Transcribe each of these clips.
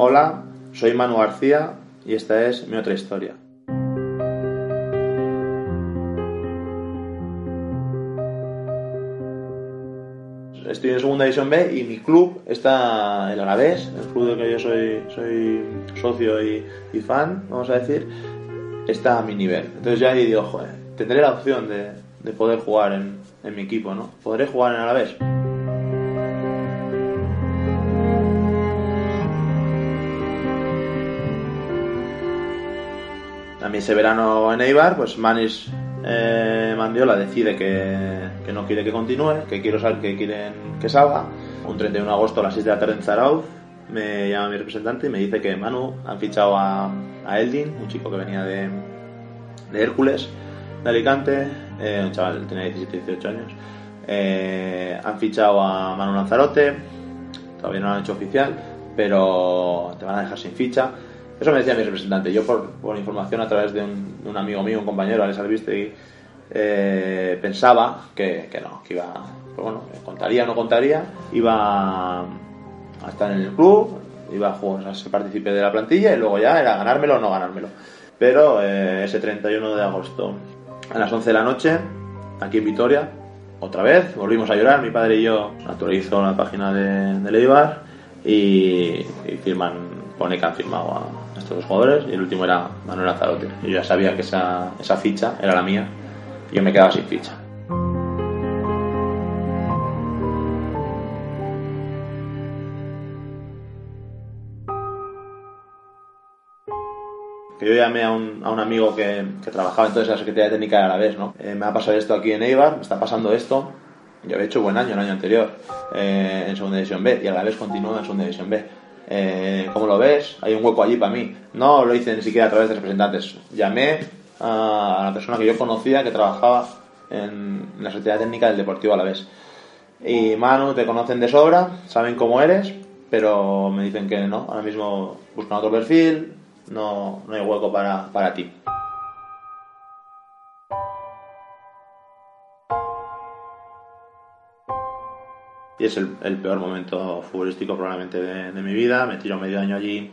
Hola, soy Manu García y esta es mi otra historia. Estoy en segunda división B y mi club está el Alavés, el club del que yo soy, soy socio y, fan, vamos a decir, está a mi nivel. Entonces ya ahí digo, joder, tendré la opción de, de poder jugar en, en mi equipo, ¿no? ¿Podré jugar en Alavés? Ese verano en Eibar, pues Manis eh, Mandiola decide que, que no quiere que continúe, que quiero saber que quieren que salga. Un 31 de agosto a las 6 de la tarde en Zarauz me llama mi representante y me dice que Manu han fichado a, a Eldin, un chico que venía de, de Hércules, de Alicante, eh, un chaval tenía 17, 18 años. Eh, han fichado a Manu Lanzarote, todavía no lo han hecho oficial, pero te van a dejar sin ficha. Eso me decía mi representante. Yo, por, por información a través de un, amigo mío, un compañero, Alex Albistegui, eh, pensaba que, que no, que iba, pues bueno, contaría o no contaría, iba a estar en el club, iba a jugar, a ser partícipe de la plantilla y luego ya era ganármelo o no ganármelo. Pero eh, ese 31 de agosto, a las 11 de la noche, aquí en Vitoria, otra vez, volvimos a llorar, mi padre y yo actualizó la página de, de Leibar y, y firman, pone que han firmado a estos dos jugadores y el último era Manuel Azarote. Yo ya sabía que esa, esa ficha era la mía y yo me quedaba sin ficha. que yo llamé a un, a un amigo que, que, trabajaba entonces en la Secretaría Técnica de Alavés, ¿no? Eh, me ha pasado esto aquí en Eibar, me está pasando esto. Yo había hecho buen año el año anterior eh, en Segunda División B y Alavés continúa en Segunda División B. Eh, ¿Cómo lo ves? Hay un hueco allí para mí. No lo hice ni siquiera a través de representantes. Llamé a la persona que yo conocía que trabajaba en la Secretaría Técnica del Deportivo Alavés. Y Manu, te conocen de sobra, saben cómo eres, pero me dicen que no, ahora mismo buscan otro perfil, no, no hay hueco para, para ti. Y es el, el, peor momento futbolístico probablemente de, de, mi vida. Me tiro medio año allí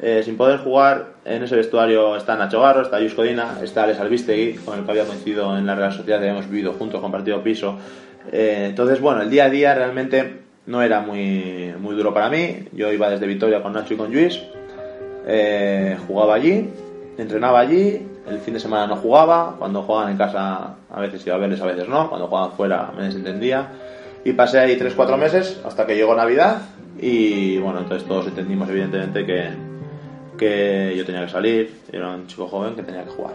eh, sin poder jugar. En ese vestuario está Nacho Garro, está Yus Codina, está Alex Albistegui, con el que había coincidido en la Real Sociedad, hemos vivido juntos, compartido piso. Eh, entonces, bueno, el día a día realmente no era muy, muy duro para mí. Yo iba desde Vitoria con Nacho y con Luis eh, jugaba allí, entrenaba allí, el fin de semana no jugaba, cuando jugaban en casa a veces iba a verles, a veces no, cuando jugaban fuera me desentendía y pasé ahí 3-4 meses hasta que llegó Navidad y bueno, entonces todos entendimos evidentemente que, que yo tenía que salir, era un chico joven que tenía que jugar.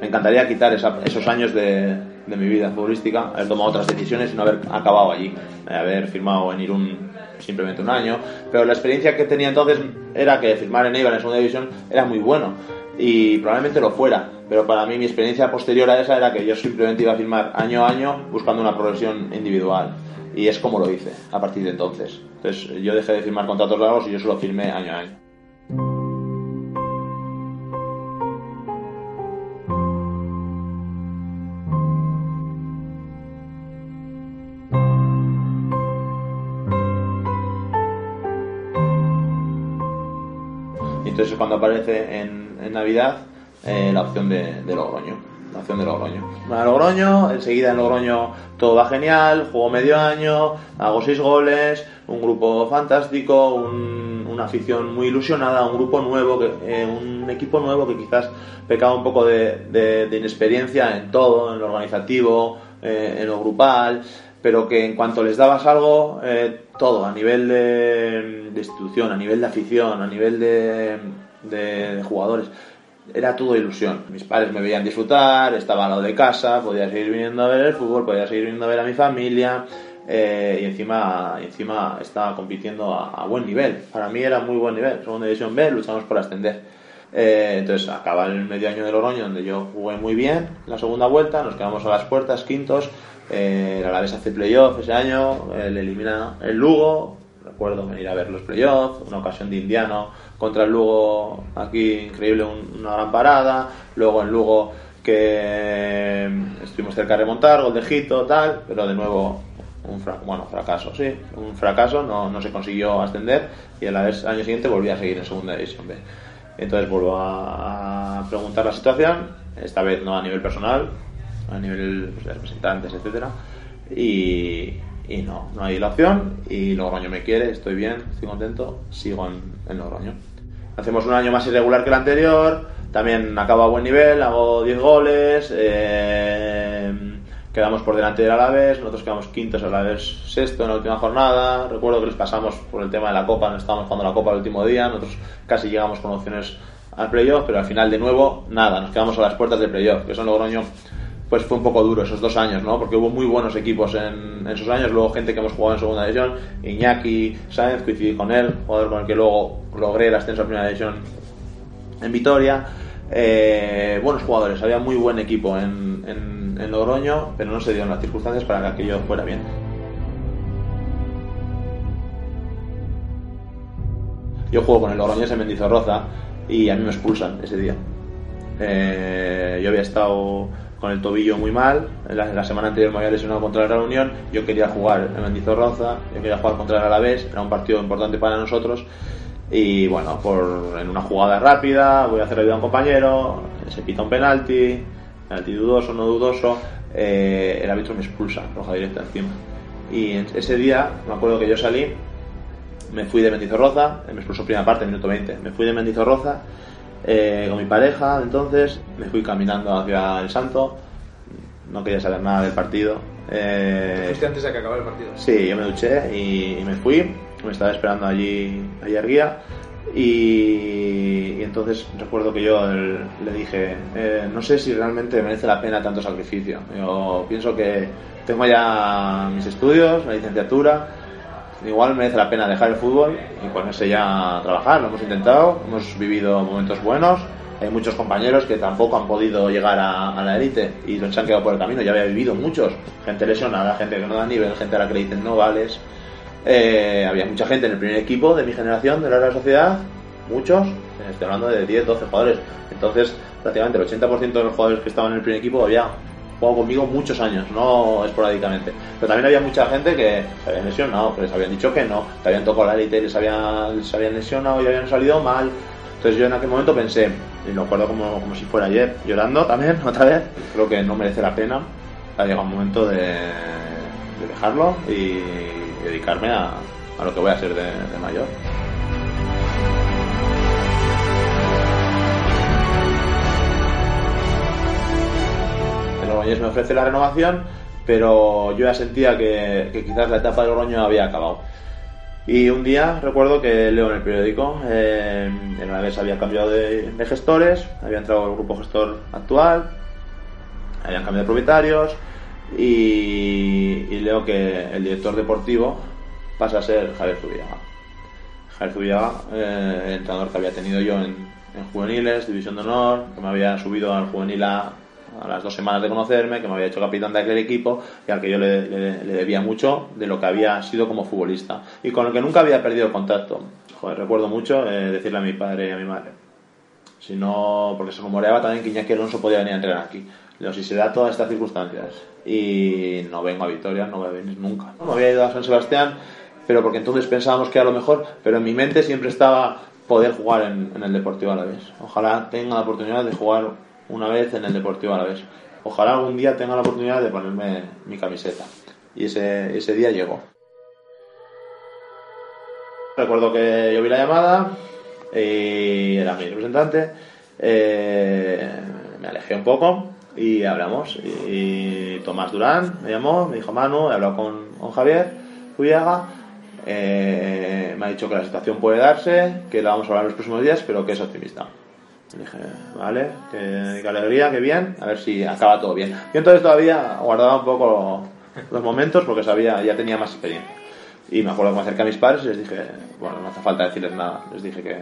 Me encantaría quitar esos años de, de, mi vida futbolística, haber tomado otras decisiones y no haber acabado allí, haber firmado en Irún simplemente un año, pero la experiencia que tenía entonces era que firmar en Eibar en segunda división era muy bueno y probablemente lo fuera, pero para mí mi experiencia posterior a esa era que yo simplemente iba a firmar año a año buscando una progresión individual y es como lo hice a partir de entonces. Entonces yo dejé de firmar contratos largos y yo solo firmé año a año. entonces cuando aparece en, en Navidad eh, la opción de, de, Logroño. La opción de Logroño. Logroño, enseguida en Logroño todo va genial, juego medio año, hago seis goles, un grupo fantástico, un, una afición muy ilusionada, un grupo nuevo, eh, un equipo nuevo que quizás pecaba un poco de, inexperiencia en todo, en lo organizativo, eh, en lo grupal, pero que en cuanto les dabas algo, todo, a nivel de, institución, a nivel de afición, a nivel de, jugadores, era todo ilusión. Mis padres me veían disfrutar, estaba al lado de casa, podía seguir viniendo a ver el fútbol, podía seguir viniendo a ver a mi familia. Eh, y encima, encima estaba compitiendo a, buen nivel. Para mí era muy buen nivel. Segunda división B, luchamos por ascender. Eh, entonces acaba el medio año de Logroño, donde yo jugué muy bien la segunda vuelta, nos quedamos a las puertas, quintos, eh, el Alavés hace playoff ese año, le elimina el Lugo, recuerdo venir a ver los playoffs, una ocasión de Indiano contra el Lugo, aquí increíble, un, una gran parada, luego en Lugo que estuvimos cerca de remontar, gol de tal, pero de nuevo un bueno, fracaso, sí, un fracaso, no, no se consiguió ascender y a al año siguiente volví a seguir en segunda división B. Entonces vuelvo a, preguntar la situación, esta vez no a nivel personal, a nivel pues, de representantes, etcétera, y, y, no, no hay la opción y Logroño me quiere, estoy bien, estoy contento, sigo en, en Logroño. Hacemos un año más irregular que el anterior, también acabo a buen nivel, hago 10 goles, eh, quedamos por delante del Alavés, nosotros quedamos quintos, Alavés sexto en la última jornada. Recuerdo que les pasamos por el tema de la Copa, no estábamos jugando la Copa el último día, nosotros casi llegamos con opciones al playoff, pero al final de nuevo, nada, nos quedamos a las puertas del playoff, que son Logroño pues fue un poco duro esos dos años, ¿no? Porque hubo muy buenos equipos en, esos años, luego gente que hemos jugado en segunda división, Iñaki Sáenz, coincidí con él, jugador con el que luego logré el ascenso a primera división en Vitoria. Eh, buenos jugadores, había muy buen equipo en, en, Logroño, pero no se dieron las circunstancias para que aquello fuera bien. Yo juego con el Logroñés en Mendizorroza y a mí me expulsan ese día. Eh, yo había estado con el tobillo muy mal. La, semana anterior me había lesionado contra la Real Unión. Yo quería jugar en Mendizorroza, yo quería jugar contra el Alavés, era un partido importante para nosotros. Y bueno, por, en una jugada rápida, voy a hacer ayuda a un compañero, se pita un penalti, penalti dudoso, no dudoso, eh, el árbitro me expulsa, roja directa encima. Y ese día, me acuerdo que yo salí, me fui de Mendizorroza, me expulsó primera parte, minuto 20, me fui de Mendizorroza eh, con mi pareja, entonces me fui caminando hacia el Santo, no quería saber nada del partido. Eh, fuiste antes de que acabara el partido? Sí, yo me duché y, me fui, me estaba esperando allí, allí guía y, entonces recuerdo que yo le dije, eh, no sé si realmente merece la pena tanto sacrificio. Yo pienso que tengo ya mis estudios, la licenciatura, igual merece la pena dejar el fútbol y ponerse ya a trabajar. Lo hemos intentado, hemos vivido momentos buenos. Hay muchos compañeros que tampoco han podido llegar a, la élite y se han quedado por el camino. Ya había vivido muchos. Gente lesionada, gente que no da nivel, gente a la que le dicen no vales. Eh, había mucha gente en el primer equipo de mi generación de la Sociedad, muchos, estoy hablando de 10, 12 jugadores. Entonces, prácticamente el 80% de los jugadores que estaban en el primer equipo había jugado conmigo muchos años, no esporádicamente. Pero también había mucha gente que se habían lesionado, que les habían dicho que no, que habían tocado la élite y les habían, les habían lesionado y habían salido mal. Entonces yo en aquel momento pensé, y lo acuerdo como, como si fuera ayer, llorando también, otra vez, creo que no merece la pena. Ha llegado un momento de, de dejarlo y dedicarme a, a, lo que voy a hacer de, de mayor. Me ofrece la renovación, pero yo ya sentía que, quizás la etapa del Logroño había acabado. Y un día recuerdo que leo en el periódico, eh, en una vez había cambiado de, gestores, había entrado el grupo gestor actual, habían cambiado de propietarios y, leo que el director deportivo pasa a ser Javier Zubiaga. Javier Zubiaga, eh, el entrenador que había tenido yo en, en juveniles, división de honor, que me había subido al juvenil A a las dos semanas de conocerme, que me había hecho capitán de aquel equipo y al que yo le, debía mucho de lo que había sido como futbolista y con el que nunca había perdido contacto. Joder, recuerdo mucho eh, decirle a mi padre y a mi madre. Si no, porque se rumoreaba también que Iñaki Alonso podía venir a entrenar aquí. Pero si se da todas estas circunstancias y no vengo a Vitoria, no voy a venir nunca. Me había ido a San Sebastián, pero porque entonces pensábamos que era lo mejor, pero en mi mente siempre estaba poder jugar en, en el Deportivo a la vez. Ojalá tenga la oportunidad de jugar una vez en el Deportivo a la vez. Ojalá algún día tenga la oportunidad de ponerme mi camiseta. Y ese, ese día llegó. Recuerdo que yo vi la llamada y era mi representante. Eh, me alejé un poco y hablamos. Y, Tomás Durán me llamó, me dijo Manu, he hablado con, con Javier Fuyaga. Eh, me ha dicho que la situación puede darse, que la vamos a hablar en los próximos días, pero que es optimista. Dije, vale, qué, alegría, qué bien, a ver si acaba todo bien. Yo entonces todavía guardaba un poco los momentos porque sabía, ya tenía más experiencia. Y me acuerdo que me acerqué a mis padres y les dije, bueno, no hace falta decirles nada, les dije que,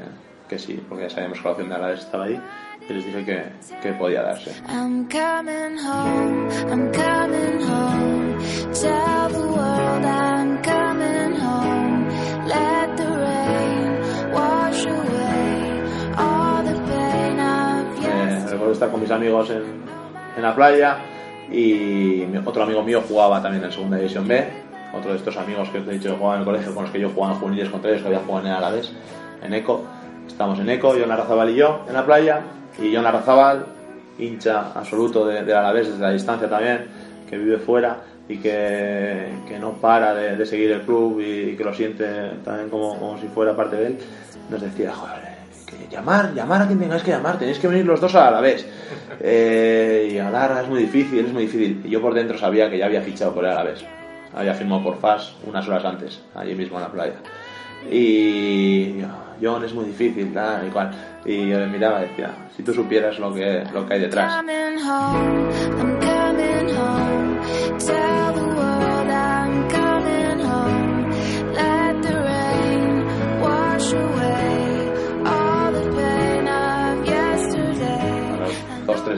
que sí, porque ya sabíamos que la opción de Alaves estaba ahí y les dije que, que podía darse. I'm coming home, I'm coming home. Estar con mis amigos en, en la playa y otro amigo mío jugaba también en segunda división B otro de estos amigos que os he dicho que jugaban en el colegio, con los que yo jugaba en juveniles contra ellos, que había jugado en Alavés, en ECO. Estamos en ECO, John Arrazabal y yo, en la playa, y John Arrazabal, hincha absoluto de, de Alavés desde la distancia también, que vive fuera y que, que no para de, de, seguir el club y, que lo siente también como, como si fuera parte de él, nos decía, joder, llamar, llamar a quien tengáis que llamar, tenéis que venir los dos a la vez. Eh, y hablar es muy difícil, es muy difícil. Y yo por dentro sabía que ya había fichado por él a la vez. Había firmado por FAS unas horas antes, allí mismo en la playa. Y John es muy difícil, tal y cual. Y yo le miraba y decía, si tú supieras lo que, lo que hay detrás.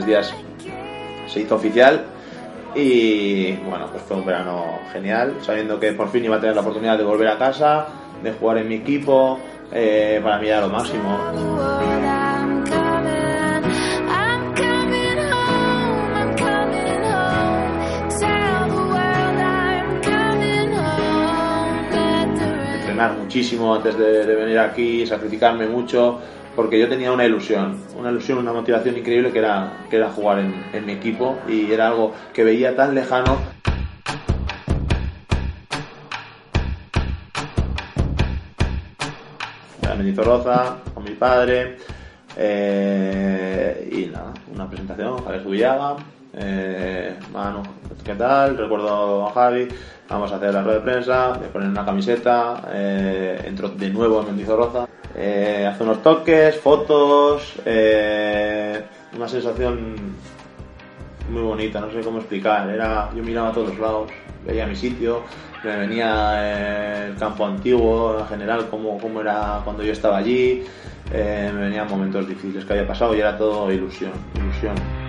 Días se hizo oficial y bueno, pues fue un verano genial, sabiendo que por fin iba a tener la oportunidad de volver a casa, de jugar en mi equipo, eh, para mí era lo máximo. Entrenar muchísimo antes de, venir aquí, sacrificarme mucho, porque yo tenía una ilusión, una ilusión, una motivación increíble que era, que era jugar en, mi equipo y era algo que veía tan lejano. Era Mendizorroza, con mi padre, eh, y nada, una presentación, Javier Zubillaga, eh, Manu, ¿qué tal? Recuerdo a Javi, vamos a hacer la rueda de prensa, me ponen una camiseta, eh, entro de nuevo en Mendizorroza, eh, hace unos toques, fotos, eh, una sensación muy bonita, no sé cómo explicar. Era, yo miraba a todos lados, veía mi sitio, me venía eh, el campo antiguo en general, cómo, cómo era cuando yo estaba allí, eh, me venían momentos difíciles que había pasado y era todo ilusión, ilusión.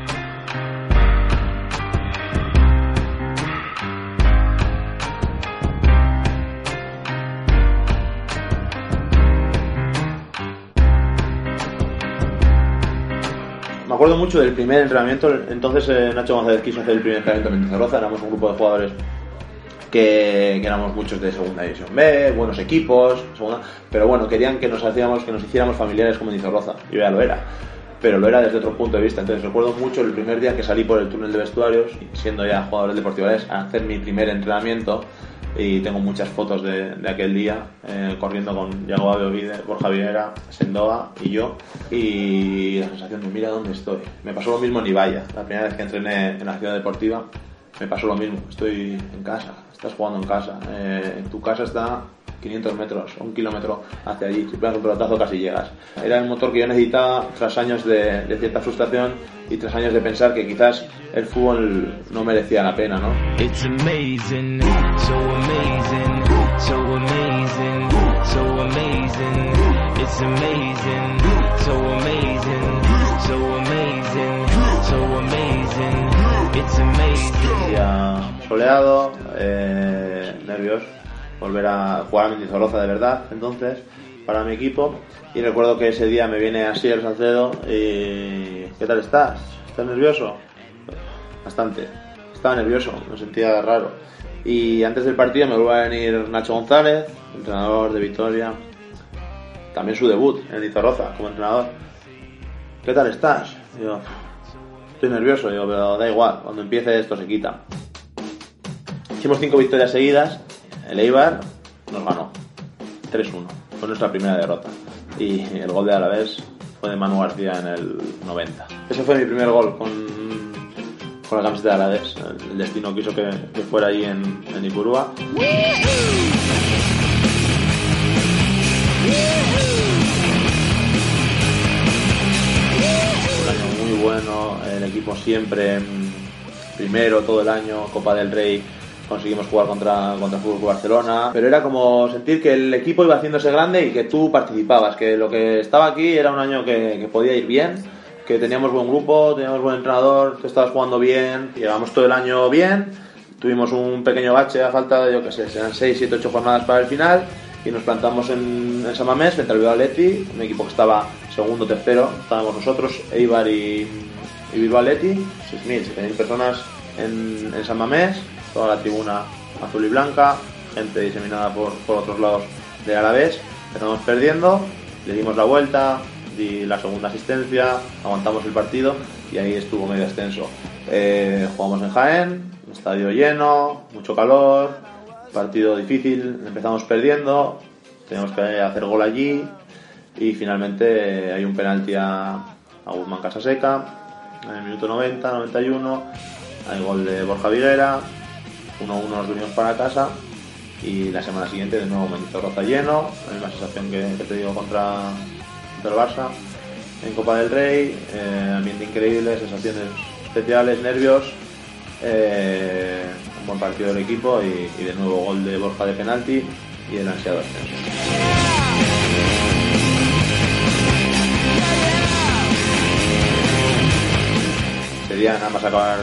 Acuerdo mucho del primer entrenamiento. Entonces eh, Nacho González quiso hacer el primer entrenamiento en Mendizorroza. Éramos un grupo de jugadores que, que, éramos muchos de segunda división B, buenos equipos, segunda, pero bueno, querían que nos hacíamos, que nos hiciéramos familiares con Mendizorroza. Y ya lo era. Pero lo era desde otro punto de vista. Entonces recuerdo mucho el primer día que salí por el túnel de vestuarios, siendo ya jugador del Deportivo a hacer mi primer entrenamiento y tengo muchas fotos de, de aquel día eh, corriendo con Yago Beovide, Borja Vieira, Sendoa y yo. Y la sensación de mira dónde estoy. Me pasó lo mismo en Ibaya, la primera vez que entrené en la ciudad deportiva me pasó lo mismo, estoy en casa, estás jugando en casa, eh, tu casa está 500 metros, un kilómetro hacia allí, si pegas un pelotazo casi llegas. Era el motor que yo necesitaba tras años de, de, cierta frustración y tras años de pensar que quizás el fútbol no merecía la pena, ¿no? It's amazing, so amazing, so amazing, so amazing, it's amazing, so amazing, so amazing, so amazing, it's amazing. Soleado, eh, nervioso volver a jugar a Mendizorroza de verdad, entonces, para mi equipo. Y recuerdo que ese día me viene así el Salcedo y... ¿Qué tal estás? ¿Estás nervioso? Bastante. Estaba nervioso, me sentía raro. Y antes del partido me vuelve a venir Nacho González, entrenador de Victoria. También su debut en Mendizorroza como entrenador. ¿Qué tal estás? Digo, estoy nervioso, digo, pero da igual, cuando empiece esto se quita. Hicimos cinco victorias seguidas el Eibar nos ganó 3-1. Fue nuestra primera derrota. Y el gol de Alavés fue de Manu García en el 90. Ese fue mi primer gol con, con la camiseta de Alavés. El destino quiso que, fuera ahí en, en Ipurúa. Un año muy bueno, el equipo siempre primero todo el año, Copa del Rey conseguimos jugar contra, contra Fútbol Barcelona, pero era como sentir que el equipo iba haciéndose grande y que tú participabas, que lo que estaba aquí era un año que, que podía ir bien, que teníamos buen grupo, teníamos buen entrenador, que estabas jugando bien, llevamos todo el año bien, tuvimos un pequeño bache a falta de, yo qué sé, serán 6, 7, 8 jornadas para el final y nos plantamos en, en San Mamés frente al Bilbao Athletic, un equipo que estaba segundo, tercero, estábamos nosotros, Eibar y, y Bilbao Athletic, 6.000, 7.000 personas en, en San Mamés, toda la tribuna azul y blanca, gente diseminada por, por otros lados del Alavés. Empezamos perdiendo, le dimos la vuelta, di la segunda asistencia, aguantamos el partido y ahí estuvo medio extenso. Eh, jugamos en Jaén, estadio lleno, mucho calor, partido difícil, empezamos perdiendo, tenemos que hacer gol allí y finalmente hay un penalti a, a Guzmán Casaseca en el minuto 90, 91, hay gol de Borja Viguera, 1-1 nos venimos para casa y la semana siguiente de nuevo Roza lleno, la misma sensación que, te digo contra, contra, el Barça en Copa del Rey, eh, ambiente increíble, sensaciones especiales, nervios, eh, un buen partido del equipo y, de nuevo gol de Borja de penalti y el ansiado ascenso. Sería nada más acabar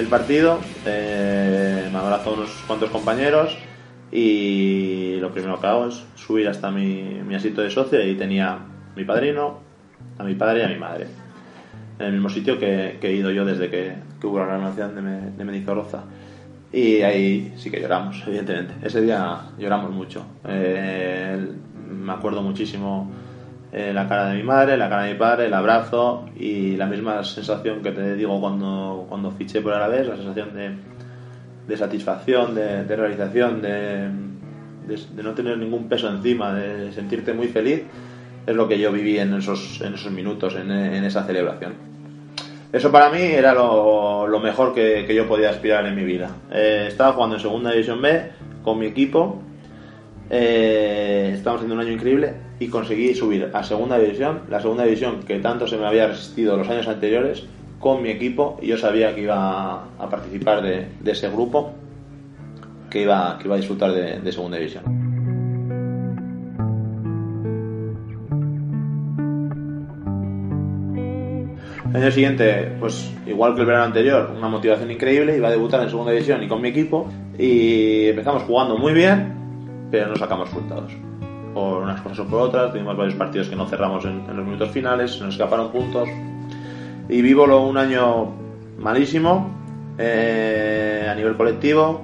el partido, eh, me abrazo a unos cuantos compañeros y lo primero que hago es subir hasta mi, mi asito de socio y tenía mi padrino, a mi padre y a mi madre. En el mismo sitio que, he ido yo desde que, que hubo la renovación de, me, de. Y ahí sí que lloramos, evidentemente. Ese día lloramos mucho. Eh, me acuerdo muchísimo eh, la cara de mi madre, la cara de mi padre, el abrazo y la misma sensación que te digo cuando, cuando fiché por Alavés, la sensación de, satisfacción, de, de realización, de, de, no tener ningún peso encima, de sentirte muy feliz, es lo que yo viví en esos, en esos minutos, en, en esa celebración. Eso para mí era lo, lo mejor que, que, yo podía aspirar en mi vida. Eh, estaba jugando en Segunda División B con mi equipo, eh, estábamos haciendo un año increíble y conseguí subir a Segunda División, la Segunda División que tanto se me había resistido los años anteriores, con mi equipo y yo sabía que iba a participar de, de ese grupo que iba, que iba a disfrutar de, de Segunda División. El año siguiente, pues igual que el verano anterior, una motivación increíble, iba a debutar en segunda división y con mi equipo y empezamos jugando muy bien, pero no sacamos resultados. Por unas cosas o por otras, tuvimos varios partidos que no cerramos en, en los minutos finales, se nos escaparon puntos y vivo un año malísimo eh, a nivel colectivo,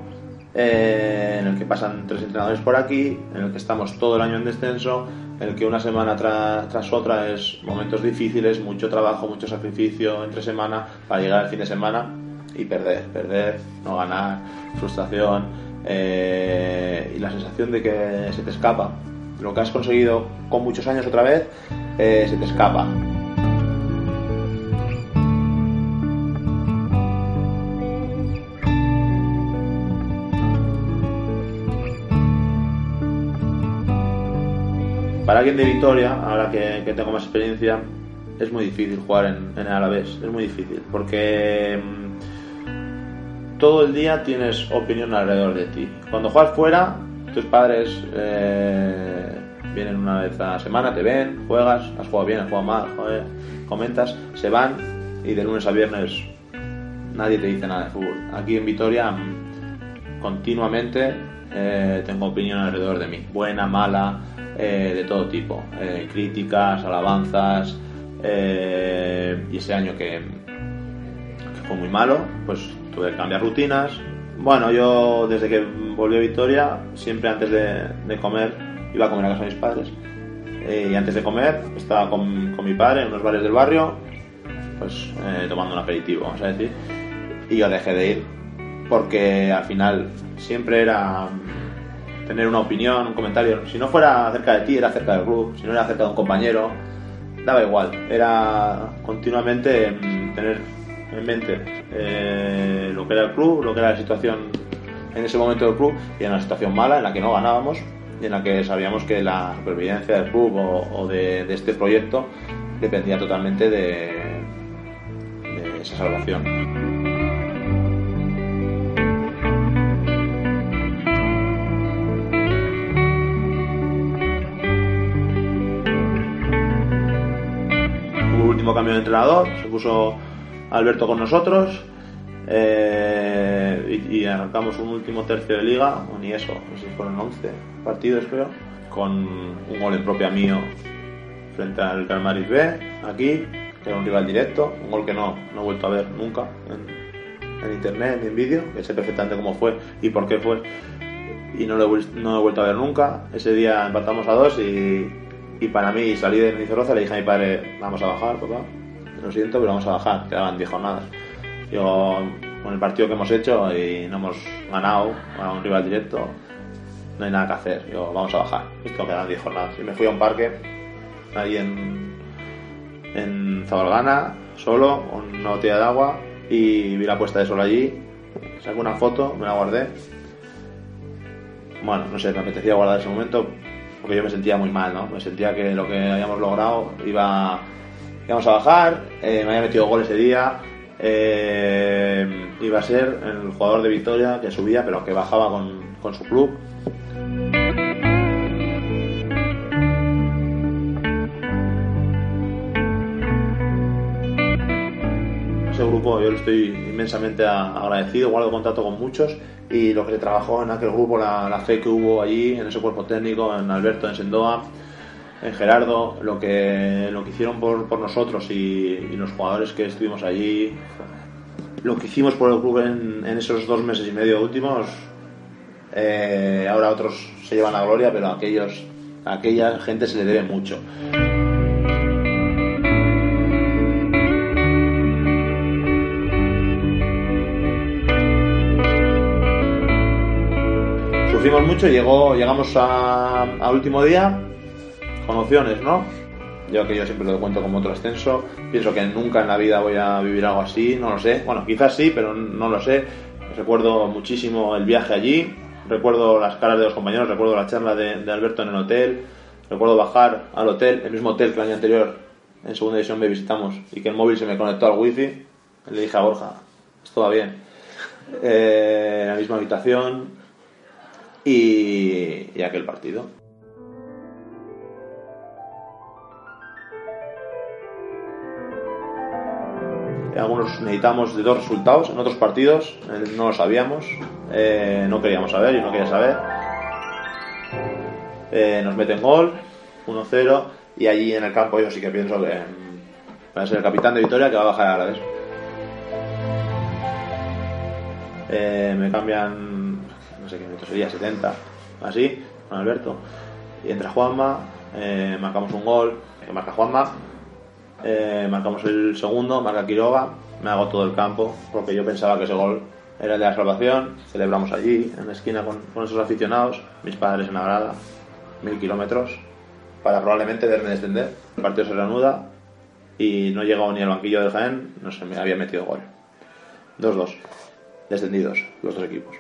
eh, en el que pasan tres entrenadores por aquí, en el que estamos todo el año en descenso, en el que una semana tra tras otra es momentos difíciles, mucho trabajo, mucho sacrificio entre semana para llegar al fin de semana y perder, perder, no ganar, frustración eh, y la sensación de que se te escapa. Lo que has conseguido con muchos años otra vez, eh, se te escapa. para alguien de Vitoria, ahora que, tengo más experiencia, es muy difícil jugar en, en Alavés, es muy difícil, porque mmm, todo el día tienes opinión alrededor de ti. Cuando juegas fuera, tus padres eh, vienen una vez a la semana, te ven, juegas, has jugado bien, has jugado mal, joder, comentas, se van y de lunes a viernes nadie te dice nada de fútbol. Aquí en Vitoria continuamente eh, tengo opinión alrededor de mí, buena, mala, eh, de todo tipo, críticas, alabanzas, y ese año que, fue muy malo, pues tuve que cambiar rutinas. Bueno, yo desde que volví a Victoria, siempre antes de, de comer, iba a comer a casa de mis padres. y antes de comer, estaba con, con, mi padre en unos bares del barrio, pues tomando un aperitivo, vamos a decir. Y yo dejé de ir, porque al final siempre era tener una opinión, un comentario. Si no fuera acerca de ti, era acerca del club. Si no era acerca de un compañero, daba igual. Era continuamente mm, tener en mente eh, lo que era el club, lo que era la situación en ese momento del club y en una situación mala en la que no ganábamos y en la que sabíamos que la supervivencia del club o, de, este proyecto dependía totalmente de, de esa salvación. último cambio de entrenador, se puso Alberto con nosotros eh, y, y, arrancamos un último tercio de liga, ni eso, no sé si fueron 11 partidos creo, con un gol en propia mío frente al Calmaris B, aquí, que era un rival directo, un gol que no, no he vuelto a ver nunca en, internet ni en vídeo, que sé perfectamente cómo fue y por qué fue. Y no lo he, no he vuelto a ver nunca. Ese día empatamos a dos y, y para mí salí de Nizoroza le dije a mi padre, vamos a bajar, papá. Lo siento, pero vamos a bajar, quedaban 10 jornadas. Yo, con el partido que hemos hecho y no hemos ganado a un rival directo, no hay nada que hacer. Yo, vamos a bajar. Esto quedan 10 jornadas. Y me fui a un parque ahí en, Zabalgana, solo, con una botella de agua y vi la puesta de sol allí. Saqué una foto, me la guardé. Bueno, no sé, me apetecía guardar ese momento porque yo me sentía muy mal, ¿no? Me sentía que lo que habíamos logrado iba íbamos a bajar, eh, me había metido gol ese día, eh, iba a ser el jugador de Victoria que subía, pero que bajaba con, con su club. Ese grupo yo le estoy inmensamente agradecido, guardo contacto con muchos y lo que se trabajó en aquel grupo, la, la fe que hubo allí, en ese cuerpo técnico, en Alberto, en Sendoa, en Gerardo, lo que, lo que hicieron por, por nosotros y, los jugadores que estuvimos allí, lo que hicimos por el club en, esos dos meses y medio últimos, eh, ahora otros se llevan la gloria, pero a aquellos, a aquella gente se le debe mucho. Sufrimos mucho llegó, llegamos a, al último día con opciones, ¿no? Yo que yo siempre lo cuento como otro ascenso, pienso que nunca en la vida voy a vivir algo así, no lo sé. Bueno, quizás sí, pero no lo sé. Recuerdo muchísimo el viaje allí, recuerdo las caras de los compañeros, recuerdo la charla de, Alberto en el hotel, recuerdo bajar al hotel, el mismo hotel que el año anterior en segunda división B visitamos y que el móvil se me conectó al wifi. Le dije a Borja, esto va bien. Eh, la misma habitación y aquel partido. Algunos necesitamos de dos resultados, en otros partidos eh, no lo sabíamos, eh, no queríamos saber, yo no quería saber. Eh, nos meten gol, 1-0, y allí en el campo yo sí que pienso que va a ser el capitán de Vitoria que va a bajar a la vez. Eh, me cambian, no sé qué minuto sería, 70, así, con Alberto. Y entra Juanma, eh, marcamos un gol, que marca Juanma, eh, marcamos el segundo, marca Quiroga, me hago todo el campo, porque yo pensaba que ese gol era de la salvación, celebramos allí, en la esquina con, con esos aficionados, mis padres en la grada, mil kilómetros, para probablemente verme descender. El partido se reanuda y no llegó ni al banquillo del Jaén, no se me había metido gol. 2-2, descendidos los dos equipos.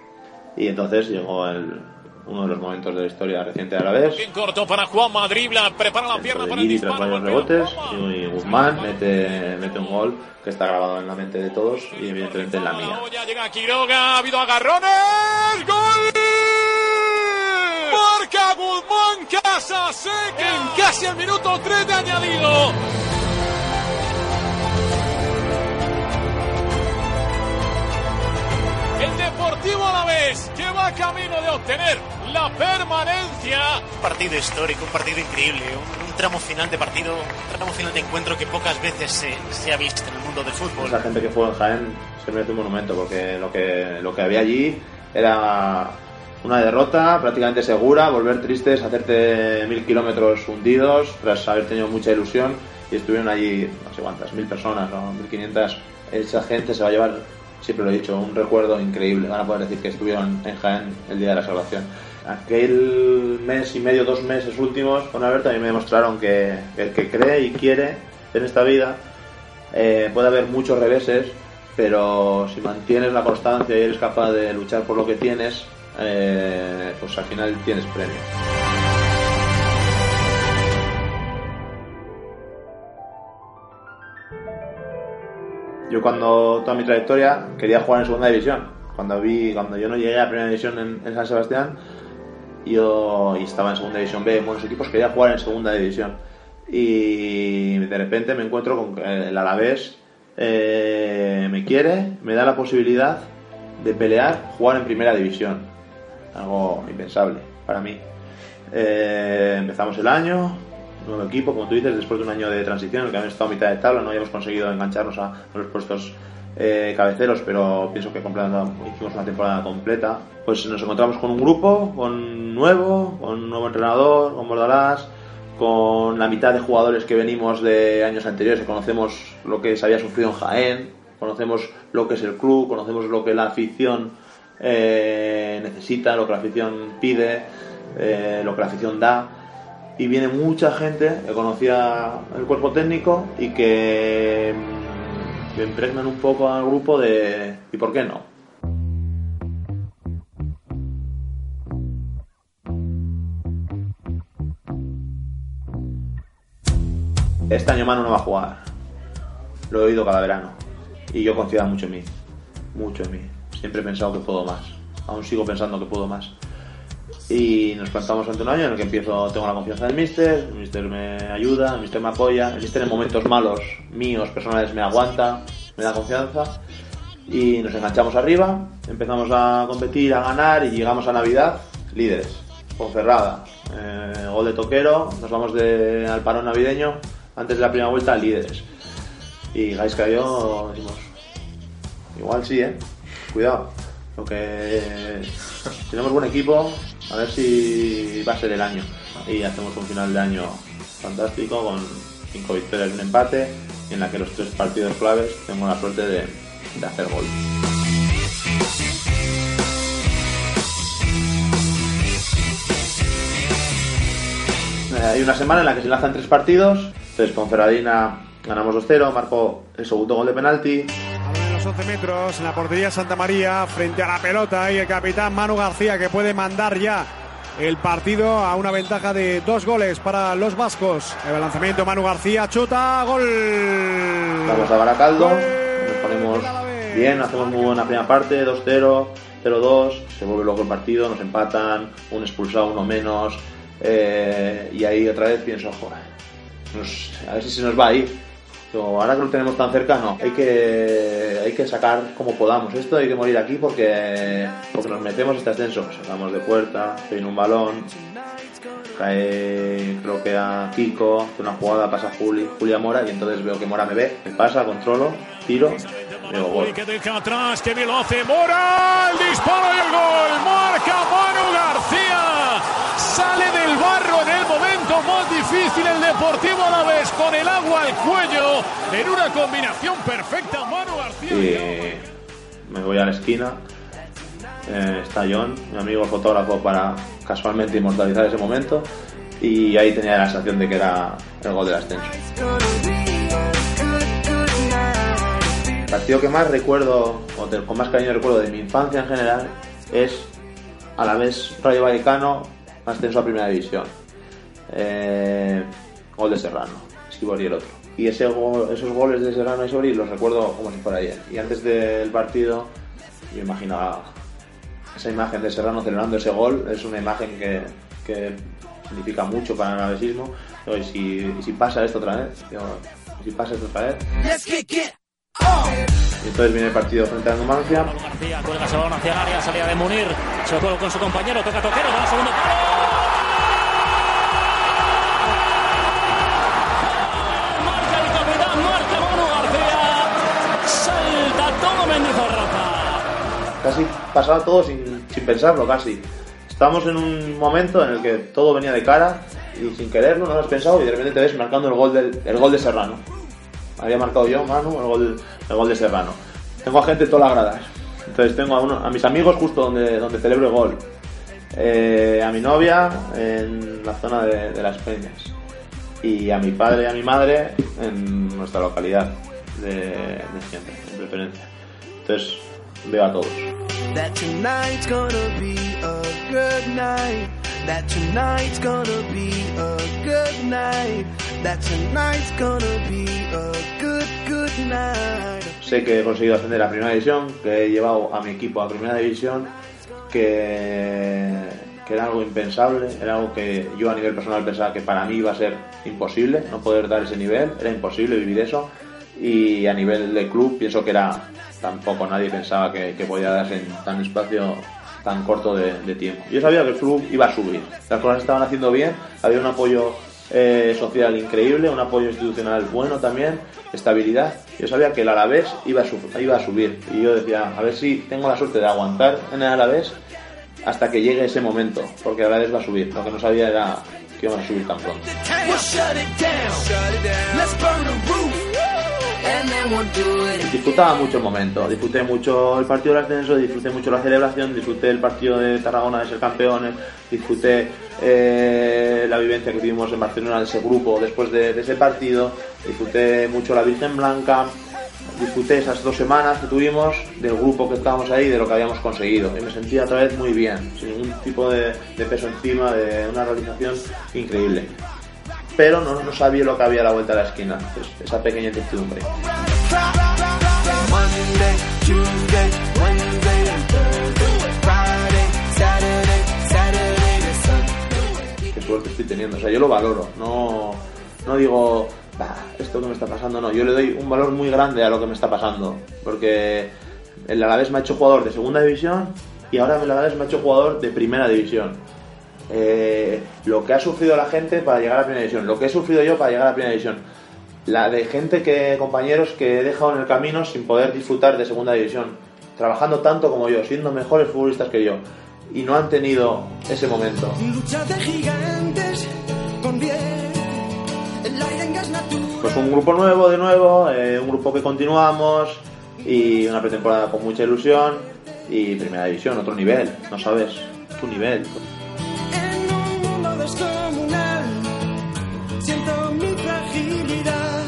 Y entonces llegó el, uno de los momentos de la historia reciente de Alavés, Bien corto para Juanma, dribla, prepara la pierna para el Guidi tras disparo. varios rebotes y Guzmán mete, mete un gol que está grabado en la mente de todos y evidentemente en la mía. Ya llega Quiroga, ha habido agarrones, gol. Marca Guzmán Casaseca en casi el minuto 3 de añadido. El Deportivo Alavés que va camino de obtener la permanencia. Un partido histórico, un partido increíble, un, un tramo final de partido, un tramo final de encuentro que pocas veces se, se ha visto en el mundo del fútbol. La gente que fue en Jaén se merece un monumento porque lo que, lo que había allí era una derrota prácticamente segura, volver tristes, hacerte mil kilómetros hundidos tras haber tenido mucha ilusión y estuvieron allí no sé cuántas, mil personas o mil quinientas. Esa gente se va a llevar, siempre lo he dicho, un recuerdo increíble. Van a poder decir que estuvieron en Jaén el día de la salvación. Aquel mes y medio, dos meses últimos con Alberto a mí me demostraron que el que cree y quiere en esta vida eh, puede haber muchos reveses, pero si mantienes la constancia y eres capaz de luchar por lo que tienes, eh, pues al final tienes premio. Yo cuando toda mi trayectoria quería jugar en segunda división. Cuando vi, cuando yo no llegué a primera división en, en San Sebastián, yo y estaba en segunda división B en buenos equipos, quería jugar en segunda división. Y de repente me encuentro con el Alavés eh, me quiere, me da la posibilidad de pelear, jugar en primera división. Algo impensable para mí. Eh, empezamos el año, nuevo equipo, como tú dices, después de un año de transición en el que habíamos estado a mitad de tabla, no habíamos conseguido engancharnos a los puestos eh, cabeceros, pero pienso que hicimos una temporada completa. Pues nos encontramos con un grupo, con nuevo, con un nuevo entrenador, con Bordalás, con la mitad de jugadores que venimos de años anteriores, que conocemos lo que se había sufrido en Jaén, conocemos lo que es el club, conocemos lo que la afición eh, necesita, lo que la afición pide, eh, lo que la afición da. Y viene mucha gente que conocía el cuerpo técnico y que que impregnan un poco al grupo de ¿y por qué no? Este año Manu no va a jugar. Lo he oído cada verano. Y yo confío mucho en mí. Mucho en mí. Siempre he pensado que puedo más. Aún sigo pensando que puedo más y nos plantamos ante un año en el que empiezo, tengo la confianza del mister, el mister me ayuda, el mister me apoya, el mister en momentos malos míos, personales, me aguanta, me da confianza y nos enganchamos arriba, empezamos a competir, a ganar y llegamos a Navidad líderes, con Ferrada, eh, gol de Toquero, nos vamos de, al parón navideño, antes de la primera vuelta líderes. Y Gaisca y yo decimos, igual sí, eh, cuidado, lo que tenemos buen equipo, a ver si va a ser el año. Y hacemos un final de año fantástico con cinco victorias y un empate, en la que los tres partidos claves tengo la suerte de, hacer gol. Eh, hay una semana en la que se lanzan tres partidos. Entonces con Ferradina ganamos 2-0, marcó el segundo gol de penalti. 11 metros en la portería Santa María frente a la pelota y el capitán Manu García que puede mandar ya el partido a una ventaja de dos goles para los vascos. El lanzamiento Manu García, chuta, gol. Vamos a Baracaldo, nos ponemos bien, hacemos muy buena primera parte, 2-0, 0-2, se vuelve luego el partido, nos empatan, un expulsado, uno menos, eh, y ahí otra vez pienso, joder, a ver si se nos va a ir ahora que lo tenemos tan cerca, no. Hay que, hay que sacar como podamos esto, hay que morir aquí porque, porque nos metemos este ascenso. Sacamos de puerta, en un balón, cae creo que a Kiko, una jugada, pasa Juli, Julia Mora y entonces veo que Mora me ve, me pasa, controlo, tiro, veo gol. que deja atrás, que bien hace Mora, el disparo el gol, marca Manu García, sale del barro en más difícil el Deportivo a la vez con el agua al cuello, en una combinación perfecta Manu García. Y me voy a la esquina, eh, está John, mi amigo fotógrafo, para casualmente inmortalizar ese momento. Y ahí tenía la sensación de que era el gol del ascenso. El partido que más recuerdo, o con más cariño recuerdo de mi infancia en general, es a la vez Rayo Vallecano, ascenso a Primera División. Eh, gol de Serrano, Esquibor y el otro. Y ese esos goles de Serrano y Sori los recuerdo como si fuera ayer. Y antes del partido, yo imaginaba esa imagen de Serrano celebrando ese gol es una imagen que, que significa mucho para el analismo. Y si, si pasa esto otra vez, si pasa esto otra vez. Y entonces viene el partido frente a Numancia. García cuelga balón hacia el área, salida de Munir, se lo con su compañero, toca toquero, al segundo Marca Casi pasaba todo sin sin pensarlo casi. Estamos en un momento en el que todo venía de cara y sin quererlo, no lo has pensado y de repente te ves marcando el gol, del, el gol de Serrano. Había marcado yo, Manu, el gol, el gol de Serrano. Tengo a gente en todas las gradas. Entonces tengo a, uno, a mis amigos justo donde, donde celebro el gol. Eh, a mi novia en la zona de, las Peñas. Y a mi padre y a mi madre en nuestra localidad de, de siempre, en preferencia. Entonces veo a todos. That tonight's gonna be a good night. That tonight's gonna be a good night. That tonight's gonna be a good, good night. Sé que he conseguido ascender a Primera División, que he llevado a mi equipo a Primera División, que, que era algo impensable, era algo que yo a nivel personal pensaba que para mí iba a ser imposible, no poder dar ese nivel, era imposible vivir eso. Y a nivel de club pienso que era tampoco nadie pensaba que, podía darse en tan espacio tan corto de, tiempo. Yo sabía que el club iba a subir, las cosas estaban haciendo bien, había un apoyo eh, social increíble, un apoyo institucional bueno también, estabilidad. Yo sabía que el Alavés iba a, iba subir y yo decía, a ver si tengo la suerte de aguantar en el Alavés hasta que llegue ese momento, porque el Alavés va a subir. Lo que no sabía era que iban a subir tan pronto. Disfrutaba mucho el momento, disfruté mucho el partido del ascenso, disfruté mucho la celebración, disfruté el partido de Tarragona de ser campeones, disfruté eh, la vivencia que tuvimos en Barcelona de ese grupo después de, ese partido, disfruté mucho la Virgen Blanca, disfruté esas dos semanas que tuvimos del grupo que estábamos ahí, de lo que habíamos conseguido. Y me sentía otra vez muy bien, sin ningún tipo de, peso encima, de una realización increíble. Pero no, no, sabía lo que había a la vuelta de la esquina, pues, esa pequeña incertidumbre. Qué suerte estoy teniendo, o sea, yo lo valoro, no, no digo, esto que me está pasando, no, yo le doy un valor muy grande a lo que me está pasando, porque el Alavés me ha hecho jugador de segunda división y ahora el Alavés me ha hecho jugador de primera división. Eh, lo que ha sufrido la gente para llegar a la primera división, lo que he sufrido yo para llegar a la primera división, la de gente que, compañeros que he dejado en el camino sin poder disfrutar de segunda división, trabajando tanto como yo, siendo mejores futbolistas que yo, y no han tenido ese momento. Pues un grupo nuevo de nuevo, eh, un grupo que continuamos y una pretemporada con mucha ilusión y primera división, otro nivel, no sabes, tu nivel. Siento mi fragilidad.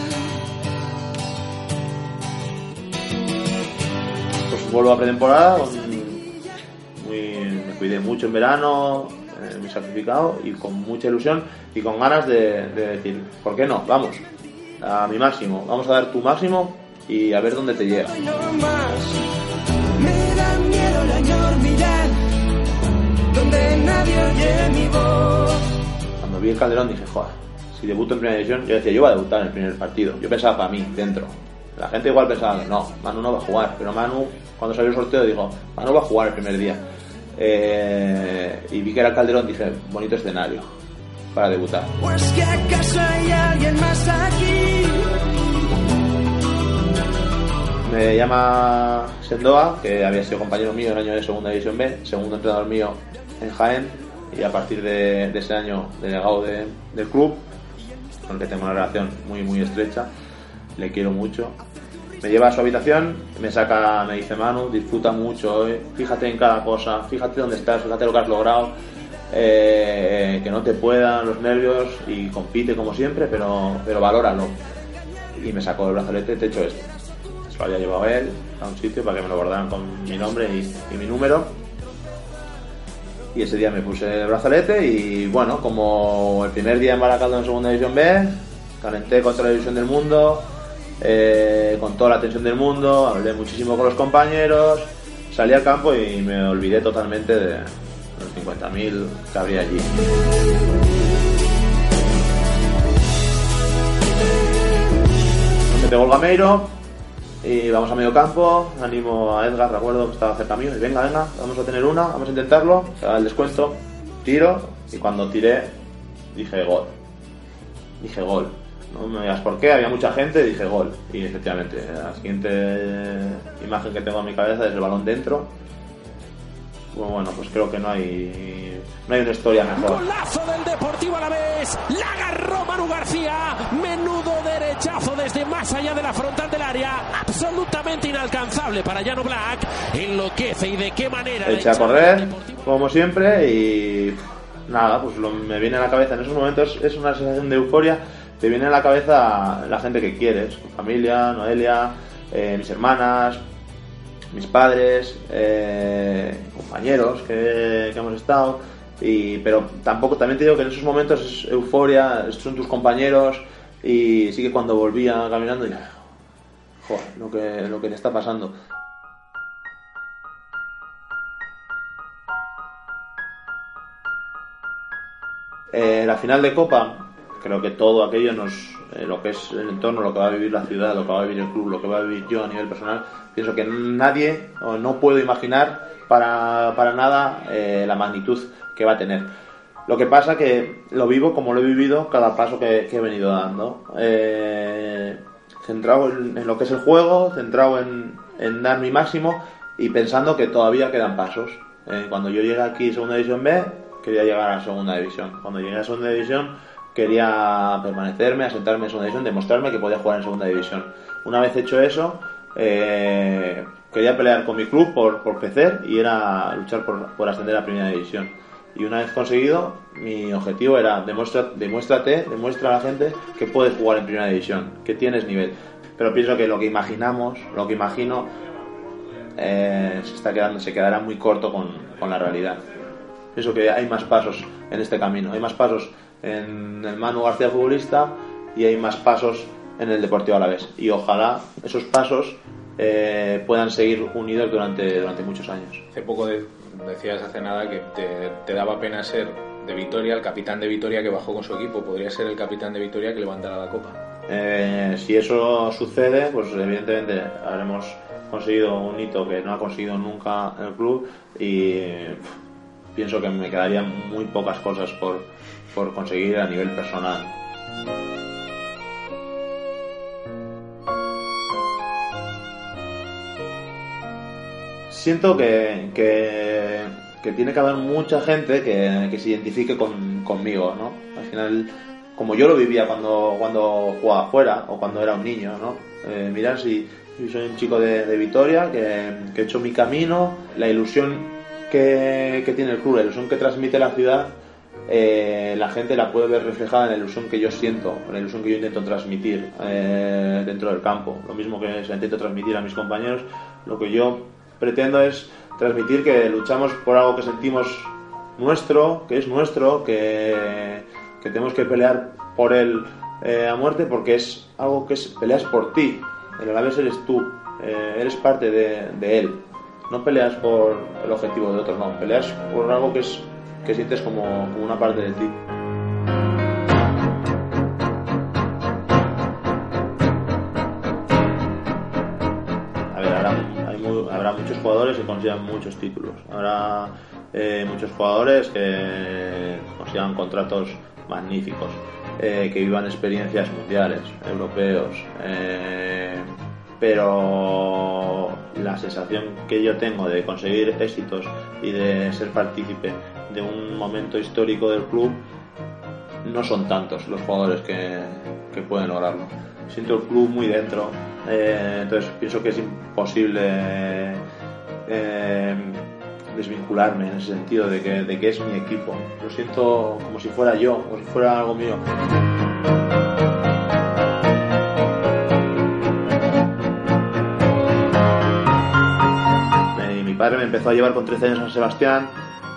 Pues vuelvo a pretemporada, me cuidé mucho en verano, eh, me sacrificado y con mucha ilusión y con ganas de, decir, ¿por qué no? Vamos, a mi máximo, vamos a dar tu máximo y a ver dónde te llega. Donde nadie oye mi voz. Cuando vi el Calderón dije, joder, si debuto en primera división, yo decía, yo voy a debutar en el primer partido. Yo pensaba para mí, dentro. La gente igual pensaba que no, Manu no va a jugar, pero Manu, cuando salió el sorteo, dijo, Manu va a jugar el primer día. Eh, y vi que era el Calderón, dije, bonito escenario para debutar. Pues que acaso hay alguien más aquí. Me llama Sendoa, que había sido compañero mío en el año de Segunda División B, segundo entrenador mío en Jaén, y a partir de, ese año delegado del club, con el que tengo una relación muy muy estrecha, le quiero mucho. Me lleva a su habitación, me saca, me dice Manu, disfruta mucho, fíjate en cada cosa, fíjate dónde estás, fíjate lo que has logrado, eh, que no te puedan los nervios y compite como siempre, pero, pero valóralo. Y me sacó el brazalete, te he hecho esto. Se lo había llevado él a un sitio para que me lo guardaran con mi nombre y, y mi número y ese día me puse el brazalete y bueno, como el primer día en Baracaldo en Segunda División B, calenté contra la División del Mundo, eh, con toda la tensión del mundo, hablé muchísimo con los compañeros, salí al campo y me olvidé totalmente de los 50.000 que habría allí. Me pegó el gameiro, y vamos a medio campo, animo a Edgar, recuerdo que estaba cerca mío, y venga, venga, vamos a tener una, vamos a intentarlo, se el descuento, tiro, y cuando tiré, dije gol. Dije gol. No me digas por qué, había mucha gente, dije gol. Y efectivamente, la siguiente imagen que tengo en mi cabeza es el balón dentro. Bueno, pues creo que no hay no hay una historia mejor. Golazo del Deportivo a la vez. La agarró Manu García. Menudo desde más allá de la frontal del área. Absolutamente inalcanzable para Llano Black. Enloquece y de qué manera. Echa a correr, como siempre, y nada, pues lo, me viene a la cabeza en esos momentos. Es una sensación de euforia. Te viene a la cabeza la gente que quieres, familia, Noelia, eh, mis hermanas, mis padres, eh, compañeros que, que hemos estado y, pero tampoco, también te digo que en esos momentos es euforia, son tus compañeros y sí que cuando volvía caminando, y, joder, lo que, lo que le está pasando. Eh, la final de Copa, creo que todo aquello nos, eh, lo que es el entorno, lo que va a vivir la ciudad, lo que va a vivir el club, lo que va a vivir yo a nivel personal, pienso que nadie o no puedo imaginar para, para nada eh, la magnitud que va a tener. Lo que pasa que lo vivo como lo he vivido cada paso que, he venido dando. Eh, centrado en, lo que es el juego, centrado en, en, dar mi máximo y pensando que todavía quedan pasos. Eh, cuando yo llegué aquí Segunda División B, quería llegar a Segunda División. Cuando llegué a Segunda División, quería permanecerme, asentarme en Segunda División, demostrarme que podía jugar en Segunda División. Una vez hecho eso, eh, quería pelear con mi club por, por crecer y era luchar por, por ascender a Primera División. Y una vez conseguido, mi objetivo era demuestra, demuéstrate, demuestra a la gente que puedes jugar en primera división, que tienes nivel. Pero pienso que lo que imaginamos, lo que imagino, eh, se está quedando, se quedará muy corto con, con, la realidad. Pienso que hay más pasos en este camino, hay más pasos en el Manu García futbolista y hay más pasos en el Deportivo Alavés. Y ojalá esos pasos eh, puedan seguir unidos durante, durante muchos años. Hace poco de, decías hace nada que te, daba pena ser de Vitoria, el capitán de Vitoria que bajó con su equipo. ¿Podría ser el capitán de Vitoria que levantara la copa? Eh, si eso sucede, pues evidentemente habremos conseguido un hito que no ha conseguido nunca el club y pienso que me quedarían muy pocas cosas por, por conseguir a nivel personal. Siento que, que, tiene que haber mucha gente que, que se identifique con, conmigo, ¿no? Al final, como yo lo vivía cuando, cuando jugaba afuera o cuando era un niño, ¿no? Eh, si, soy un chico de, de Vitoria, que, que, he hecho mi camino, la ilusión que, que tiene el club, la ilusión que transmite la ciudad, eh, la gente la puede ver reflejada en la ilusión que yo siento, en la ilusión que yo intento transmitir eh, dentro del campo. Lo mismo que se intento transmitir a mis compañeros, lo que yo pretendo es transmitir que luchamos por algo que sentimos nuestro, que es nuestro, que, tenemos que pelear por él eh, a muerte porque es algo que es, peleas por ti. El Alavés eres tú, eh, eres parte de, él. No peleas por el objetivo de otro, no, peleas por algo que, es, que sientes como, como una parte de ti. Jugadores que consigan muchos títulos. Habrá eh, muchos jugadores que consigan contratos magníficos, eh, que vivan experiencias mundiales, europeos. Eh, pero la sensación que yo tengo de conseguir éxitos y de ser partícipe de un momento histórico del club no son tantos los jugadores que, que pueden lograrlo. Siento el club muy dentro, entonces pienso que es imposible eh, desvincularme en el sentido de que, de que es mi equipo. Lo siento como si fuera yo, como si fuera algo mío. mi padre me empezó a llevar con 13 años San Sebastián,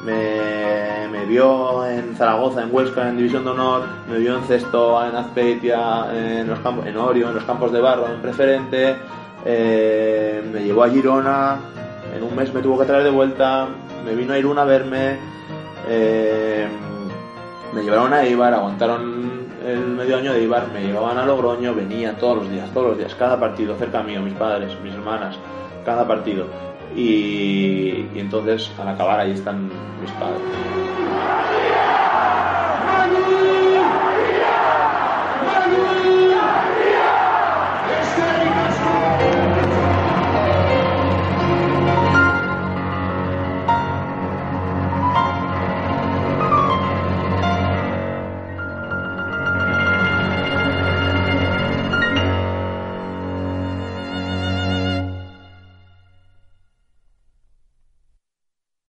me, me, vio en Zaragoza, en Huesca, en División de Honor, me vio en Cesto, en Azpeitia, en, los campos, en Orio, en los campos de barro, en Preferente, eh, me llevó a Girona, en un mes me tuvo que traer de vuelta, me vino a Irún a verme, eh, me llevaron a Ibar, aguantaron el medio año de Ibar, me llevaban a Logroño, venía todos los días, todos los días, cada partido, cerca mío, mis padres, mis hermanas, cada partido. Y, y entonces al acabar ahí están mis padres. ¡María! ¡María! ¡María!